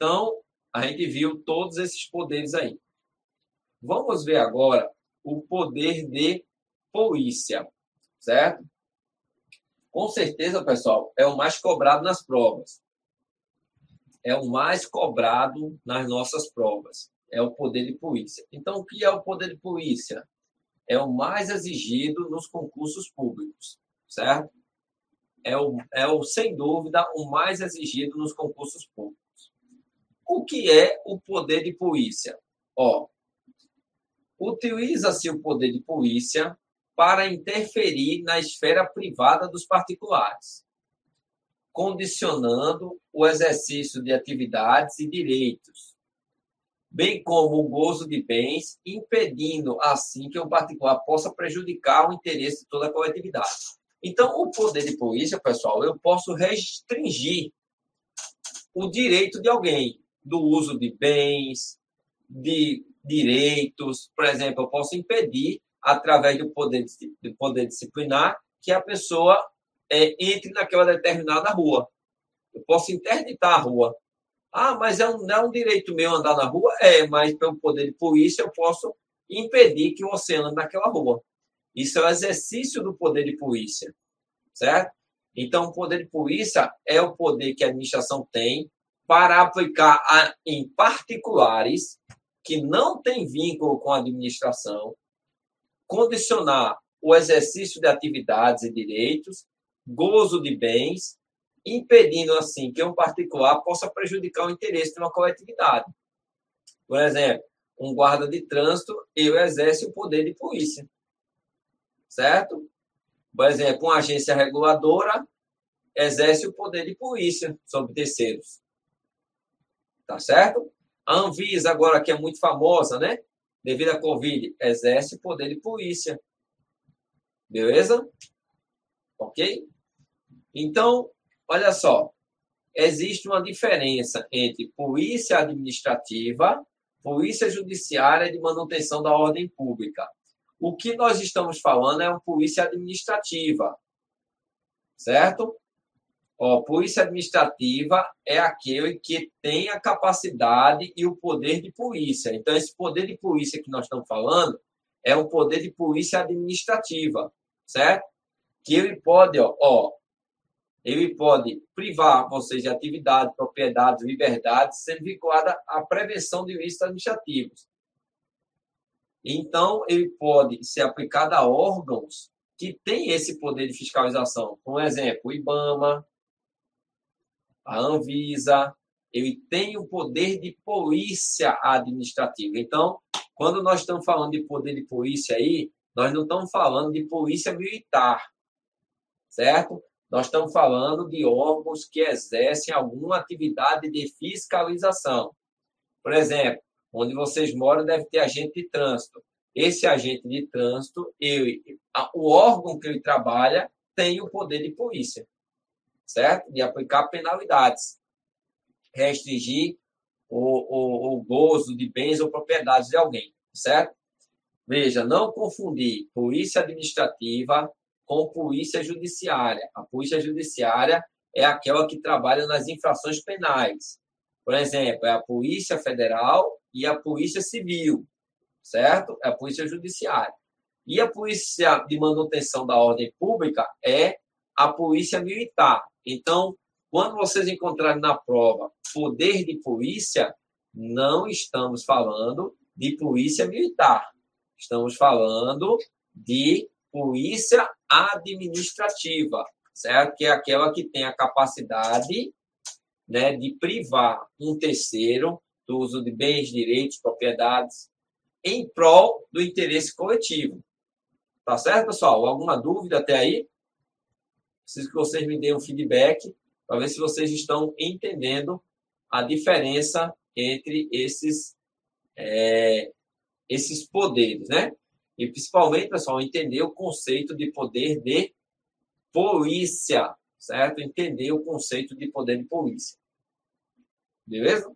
Então, a gente viu todos esses poderes aí. Vamos ver agora o poder de polícia, certo? Com certeza, pessoal, é o mais cobrado nas provas. É o mais cobrado nas nossas provas. É o poder de polícia. Então, o que é o poder de polícia? É o mais exigido nos concursos públicos, certo? É o, é o sem dúvida, o mais exigido nos concursos públicos. O que é o poder de polícia? Ó, utiliza-se o poder de polícia para interferir na esfera privada dos particulares, condicionando o exercício de atividades e direitos, bem como o gozo de bens, impedindo assim que o particular possa prejudicar o interesse de toda a coletividade. Então, o poder de polícia, pessoal, eu posso restringir o direito de alguém do uso de bens, de direitos. Por exemplo, eu posso impedir através do poder, do poder disciplinar, que a pessoa é, entre naquela determinada rua. Eu posso interditar a rua. Ah, mas é um, não é um direito meu andar na rua? É, mas pelo poder de polícia eu posso impedir que você ande naquela rua. Isso é o exercício do poder de polícia, certo? Então, o poder de polícia é o poder que a administração tem para aplicar a, em particulares que não têm vínculo com a administração condicionar o exercício de atividades e direitos, gozo de bens, impedindo assim que um particular possa prejudicar o interesse de uma coletividade. Por exemplo, um guarda de trânsito, ele exerce o poder de polícia. Certo? Por exemplo, uma agência reguladora exerce o poder de polícia sobre terceiros. Tá certo? A Anvisa, agora que é muito famosa, né? devido à Covid, exerce poder de polícia. Beleza? Ok? Então, olha só. Existe uma diferença entre polícia administrativa, polícia judiciária de manutenção da ordem pública. O que nós estamos falando é uma polícia administrativa, certo? Ó, polícia administrativa é aquele que tem a capacidade e o poder de polícia. Então, esse poder de polícia que nós estamos falando é um poder de polícia administrativa, certo? Que ele pode, ó, ó ele pode privar vocês de atividade, propriedade, liberdade, sendo vinculada à prevenção de ilícitos administrativos. Então, ele pode ser aplicado a órgãos que têm esse poder de fiscalização. Por exemplo, o IBAMA, a Anvisa, ele tem o poder de polícia administrativa. Então, quando nós estamos falando de poder de polícia aí, nós não estamos falando de polícia militar, certo? Nós estamos falando de órgãos que exercem alguma atividade de fiscalização. Por exemplo, onde vocês moram deve ter agente de trânsito. Esse agente de trânsito, ele, o órgão que ele trabalha tem o poder de polícia certo? De aplicar penalidades, restringir o, o, o gozo de bens ou propriedades de alguém, certo? Veja, não confundir polícia administrativa com polícia judiciária. A polícia judiciária é aquela que trabalha nas infrações penais. Por exemplo, é a Polícia Federal e a Polícia Civil, certo? É a Polícia Judiciária. E a Polícia de Manutenção da Ordem Pública é a Polícia Militar. Então, quando vocês encontrarem na prova poder de polícia, não estamos falando de polícia militar. Estamos falando de polícia administrativa, certo? Que é aquela que tem a capacidade né, de privar um terceiro do uso de bens, direitos, propriedades, em prol do interesse coletivo. Tá certo, pessoal? Alguma dúvida até aí? Preciso que vocês me deem um feedback para ver se vocês estão entendendo a diferença entre esses, é, esses poderes, né? E principalmente, pessoal, entender o conceito de poder de polícia, certo? Entender o conceito de poder de polícia. Beleza?